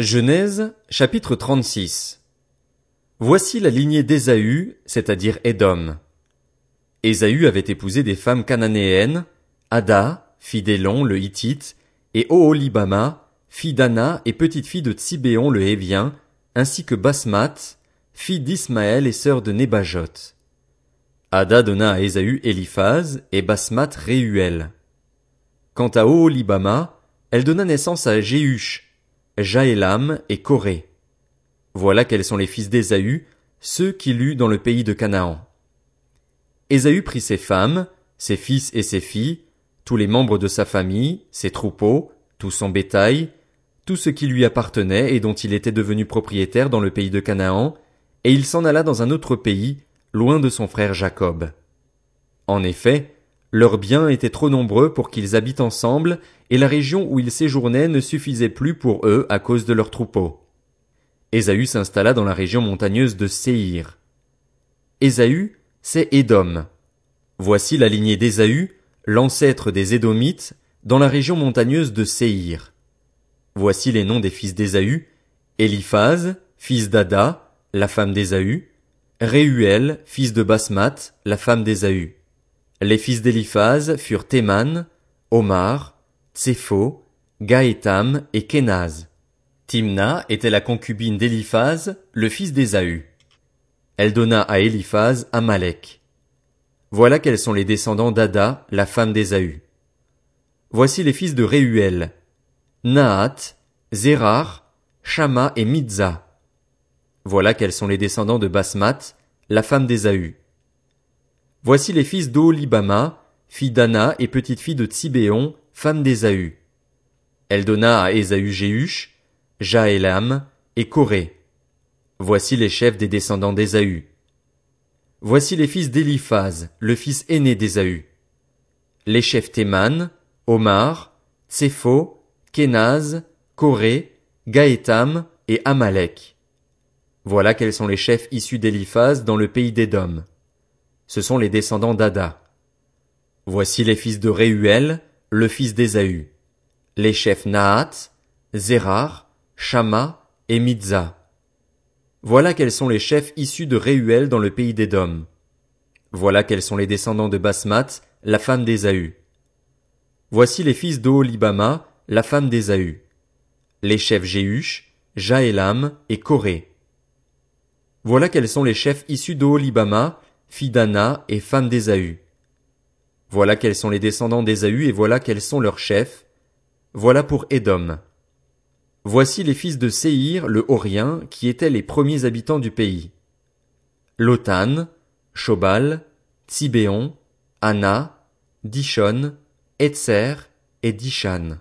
Genèse, chapitre 36. Voici la lignée d'Ésaü, c'est-à-dire Édom. Ésaü avait épousé des femmes cananéennes, Ada, fille d'Élon le Hittite, et Oholibama, fille d'Anna et petite-fille de Tsibéon le Hévien, ainsi que Basmat, fille d'Ismaël et sœur de Nébajot. Ada donna à Ésaü Éliphaz et Basmat Réuel. Quant à Oholibama, elle donna naissance à Jaélam et Corée. Voilà quels sont les fils d'Ésaü, ceux qu'il eut dans le pays de Canaan. Ésaü prit ses femmes, ses fils et ses filles, tous les membres de sa famille, ses troupeaux, tout son bétail, tout ce qui lui appartenait et dont il était devenu propriétaire dans le pays de Canaan, et il s'en alla dans un autre pays, loin de son frère Jacob. En effet, leurs biens étaient trop nombreux pour qu'ils habitent ensemble, et la région où ils séjournaient ne suffisait plus pour eux à cause de leurs troupeaux. Ésaü s'installa dans la région montagneuse de Séhir. Ésaü, c'est Édom. Voici la lignée d'Ésaü, l'ancêtre des Édomites, dans la région montagneuse de Séhir. Voici les noms des fils d'Ésaü, Éliphaz, fils d'Ada, la femme d'Ésaü, Réuel, fils de Basmat, la femme d'Ésaü. Les fils d'Éliphaz furent Théman, Omar, Tsépho, Gaétam et Kenaz. Timna était la concubine d'Éliphaz, le fils d'Ésaü. Elle donna à Éliphaz Amalek. Voilà quels sont les descendants d'Ada, la femme d'Ésaü. Voici les fils de Réuel. Nahat, Zérar, Shama et Mitza. Voilà quels sont les descendants de Basmat, la femme d'Ésaü. Voici les fils d'Oholibama, fille d'Anna et petite-fille de Tsibéon, femme d'Ésaü. Elle donna à Ésaü Jéhush, Jaélam et Corée. Voici les chefs des descendants d'Ésaü. Voici les fils d'Éliphaz, le fils aîné d'Ésaü. Les chefs Théman, Omar, Tsépho, Kenaz, Corée, Gaétam et Amalek. Voilà quels sont les chefs issus d'Éliphaz dans le pays d'Édom ce sont les descendants d'Ada. Voici les fils de Réuel, le fils d'Ésaü. Les chefs Nahat, Zérar, Shama et Mitza. Voilà quels sont les chefs issus de Réuel dans le pays d'Édom. Voilà quels sont les descendants de Basmat, la femme d'Ésaü. Voici les fils d'Oholibama, la femme d'Ésaü. Les chefs Jéhush, Jaélam et Corée. Voilà quels sont les chefs issus d'Oholibama, fille d'Anna et femme d'Ésaü. Voilà quels sont les descendants d'Ésaü et voilà quels sont leurs chefs. Voilà pour Édom. Voici les fils de Séhir le Horien qui étaient les premiers habitants du pays. Lotan, Shobal, Tsibéon, Anna, Dishon, Etzer et Dishan.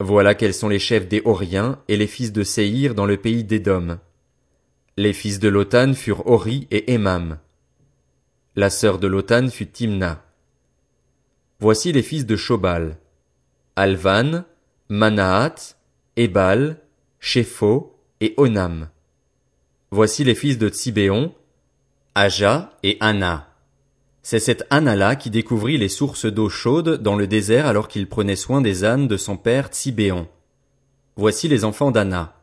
Voilà quels sont les chefs des Horiens et les fils de Séhir dans le pays d'Édom. Les fils de Lotan furent Hori et Emam. La sœur de Lotan fut Timna. Voici les fils de Shobal. Alvan, Manahat, Ebal, Shepho et Onam. Voici les fils de Tsibéon, Aja et Anna. C'est cette Anna-là qui découvrit les sources d'eau chaude dans le désert alors qu'il prenait soin des ânes de son père Tsibéon. Voici les enfants d'Anna.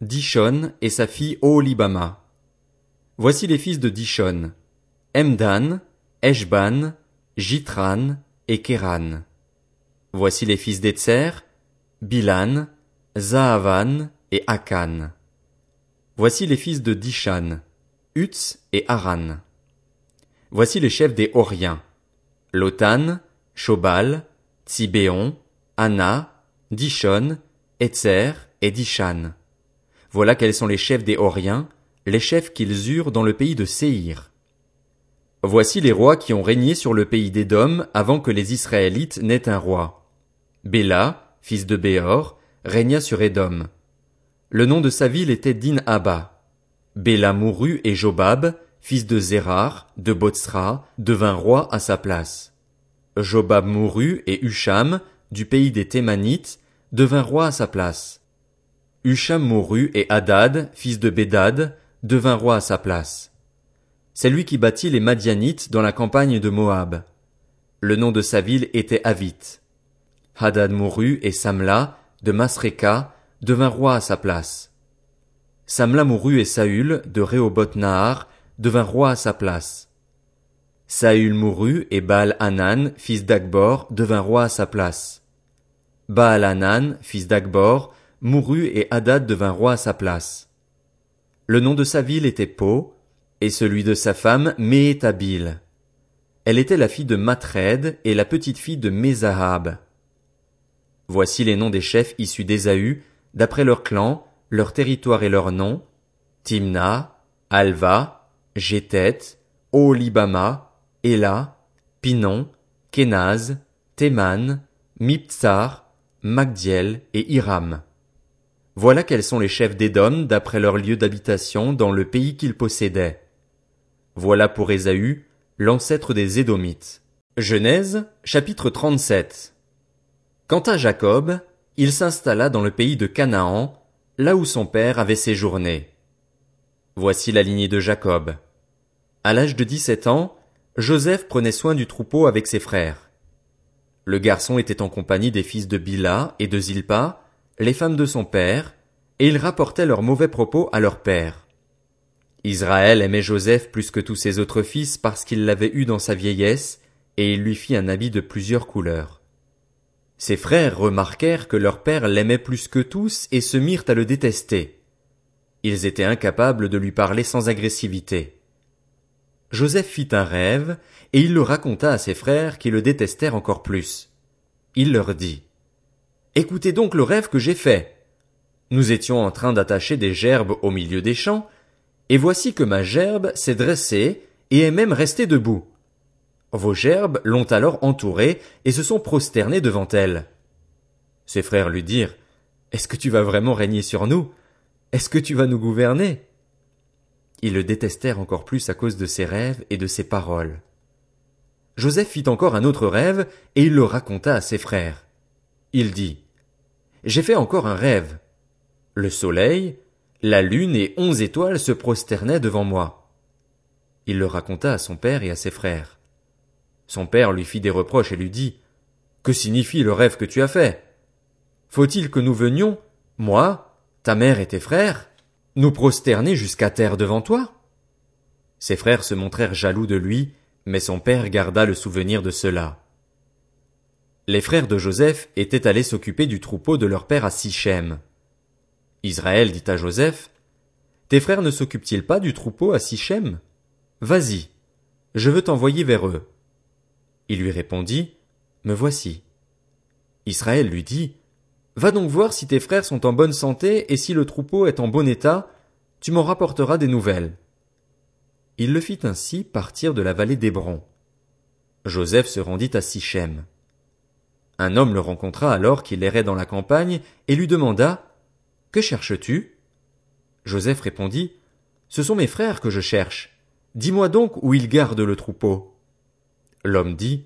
Dishon et sa fille Oholibama. Voici les fils de Dishon. Emdan, Eshban, Jitran et Kéran. Voici les fils d'Etzer, Bilan, Zahavan et Akan. Voici les fils de Dishan, Utz et Aran. Voici les chefs des Horiens, Lotan, Shobal, Tsibéon, Anna, Dishon, Etzer et Dishan. Voilà quels sont les chefs des Horiens, les chefs qu'ils eurent dans le pays de Séhir. Voici les rois qui ont régné sur le pays d'Édom avant que les Israélites n'aient un roi. Béla, fils de Béor, régna sur Édom. Le nom de sa ville était Din-Abba. Béla mourut et Jobab, fils de Zérar, de Botsra, devint roi à sa place. Jobab mourut et Husham, du pays des Thémanites, devint roi à sa place. Husham mourut et Hadad, fils de Bédad, devint roi à sa place. C'est lui qui bâtit les Madianites dans la campagne de Moab. Le nom de sa ville était Avit. Hadad mourut et Samla, de Masreka, devint roi à sa place. Samla mourut et Saül, de Rehoboth Nahar, devint roi à sa place. Saül mourut et Baal Hanan, fils d'Akbor, devint roi à sa place. Baal Hanan, fils d'Akbor, mourut et Hadad devint roi à sa place. Le nom de sa ville était Po, et celui de sa femme Méhétabil. Elle était la fille de Matred et la petite fille de Mézahab. Voici les noms des chefs issus d'Ésaü, d'après leur clan, leur territoire et leur nom, Timna, Alva, Jétet, Olibama, Ela, Pinon, Kenaz, Théman, Miptsar, Magdiel et Hiram. Voilà quels sont les chefs d'Édom d'après leur lieu d'habitation dans le pays qu'ils possédaient. Voilà pour Ésaü, l'ancêtre des Édomites. Genèse, chapitre 37. Quant à Jacob, il s'installa dans le pays de Canaan, là où son père avait séjourné. Voici la lignée de Jacob. À l'âge de dix-sept ans, Joseph prenait soin du troupeau avec ses frères. Le garçon était en compagnie des fils de Bila et de Zilpa, les femmes de son père, et il rapportait leurs mauvais propos à leur père. Israël aimait Joseph plus que tous ses autres fils parce qu'il l'avait eu dans sa vieillesse, et il lui fit un habit de plusieurs couleurs. Ses frères remarquèrent que leur père l'aimait plus que tous et se mirent à le détester. Ils étaient incapables de lui parler sans agressivité. Joseph fit un rêve, et il le raconta à ses frères qui le détestèrent encore plus. Il leur dit. Écoutez donc le rêve que j'ai fait. Nous étions en train d'attacher des gerbes au milieu des champs, et voici que ma gerbe s'est dressée et est même restée debout. Vos gerbes l'ont alors entourée et se sont prosternés devant elle. Ses frères lui dirent, Est-ce que tu vas vraiment régner sur nous? Est-ce que tu vas nous gouverner? Ils le détestèrent encore plus à cause de ses rêves et de ses paroles. Joseph fit encore un autre rêve, et il le raconta à ses frères. Il dit, J'ai fait encore un rêve. Le soleil, la lune et onze étoiles se prosternaient devant moi. Il le raconta à son père et à ses frères. Son père lui fit des reproches et lui dit, Que signifie le rêve que tu as fait? Faut-il que nous venions, moi, ta mère et tes frères, nous prosterner jusqu'à terre devant toi? Ses frères se montrèrent jaloux de lui, mais son père garda le souvenir de cela. Les frères de Joseph étaient allés s'occuper du troupeau de leur père à Sichem. Israël dit à Joseph, Tes frères ne s'occupent-ils pas du troupeau à Sichem? Vas-y, je veux t'envoyer vers eux. Il lui répondit, Me voici. Israël lui dit, Va donc voir si tes frères sont en bonne santé et si le troupeau est en bon état, tu m'en rapporteras des nouvelles. Il le fit ainsi partir de la vallée d'Hébron. Joseph se rendit à Sichem. Un homme le rencontra alors qu'il errait dans la campagne et lui demanda que cherches-tu? Joseph répondit, Ce sont mes frères que je cherche. Dis-moi donc où ils gardent le troupeau. L'homme dit,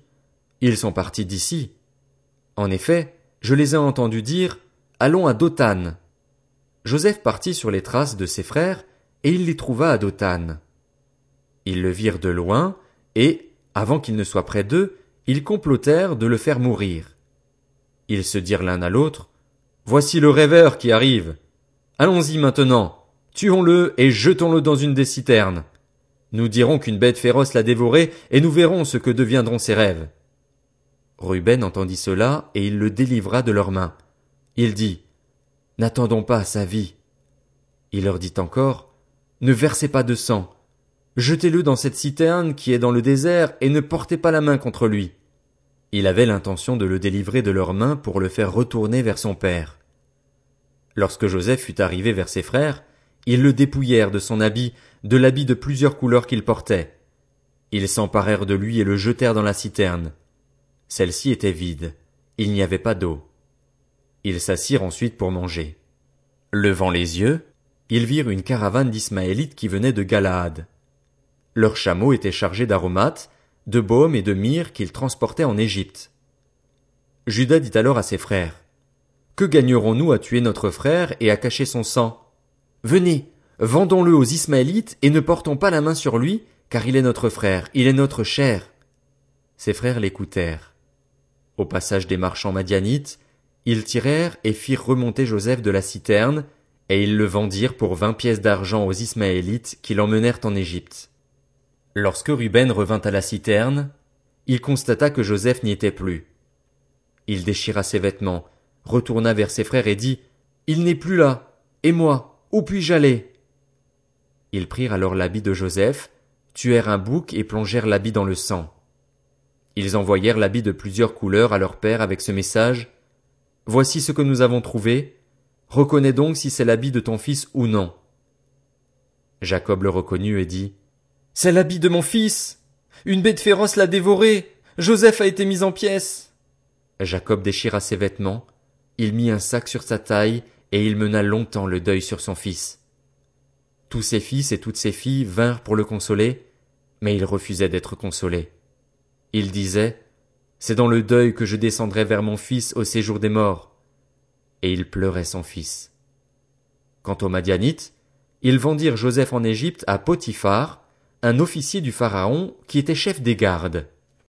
Ils sont partis d'ici. En effet, je les ai entendus dire, Allons à Dothan. Joseph partit sur les traces de ses frères, et il les trouva à Dothan. Ils le virent de loin, et, avant qu'il ne soit près d'eux, ils complotèrent de le faire mourir. Ils se dirent l'un à l'autre, Voici le rêveur qui arrive. Allons-y maintenant. Tuons-le et jetons-le dans une des citernes. Nous dirons qu'une bête féroce l'a dévoré et nous verrons ce que deviendront ses rêves. Ruben entendit cela et il le délivra de leurs mains. Il dit, N'attendons pas sa vie. Il leur dit encore, Ne versez pas de sang. Jetez-le dans cette citerne qui est dans le désert et ne portez pas la main contre lui. Il avait l'intention de le délivrer de leurs mains pour le faire retourner vers son père. Lorsque Joseph fut arrivé vers ses frères, ils le dépouillèrent de son habit, de l'habit de plusieurs couleurs qu'il portait. Ils s'emparèrent de lui et le jetèrent dans la citerne. Celle-ci était vide. Il n'y avait pas d'eau. Ils s'assirent ensuite pour manger. Levant les yeux, ils virent une caravane d'Ismaélites qui venait de Galaad. Leurs chameaux étaient chargés d'aromates, de baume et de myrrhe qu'ils transportaient en Égypte. Judas dit alors à ses frères, Que gagnerons-nous à tuer notre frère et à cacher son sang? Venez, vendons-le aux Ismaélites et ne portons pas la main sur lui, car il est notre frère, il est notre chair. Ses frères l'écoutèrent. Au passage des marchands madianites, Ils tirèrent et firent remonter Joseph de la citerne, et ils le vendirent pour vingt pièces d'argent aux Ismaélites qui l'emmenèrent en Égypte. Lorsque Ruben revint à la citerne, il constata que Joseph n'y était plus. Il déchira ses vêtements, retourna vers ses frères et dit, Il n'est plus là. Et moi, où puis-je aller? Ils prirent alors l'habit de Joseph, tuèrent un bouc et plongèrent l'habit dans le sang. Ils envoyèrent l'habit de plusieurs couleurs à leur père avec ce message, Voici ce que nous avons trouvé. Reconnais donc si c'est l'habit de ton fils ou non. Jacob le reconnut et dit, C'est l'habit de mon fils. Une bête féroce l'a dévoré. Joseph a été mis en pièces. Jacob déchira ses vêtements, il mit un sac sur sa taille, et il mena longtemps le deuil sur son fils. Tous ses fils et toutes ses filles vinrent pour le consoler, mais il refusait d'être consolé. Il disait, C'est dans le deuil que je descendrai vers mon fils au séjour des morts. Et il pleurait son fils. Quant aux Madianites, ils vendirent Joseph en Égypte à Potiphar, un officier du Pharaon qui était chef des gardes.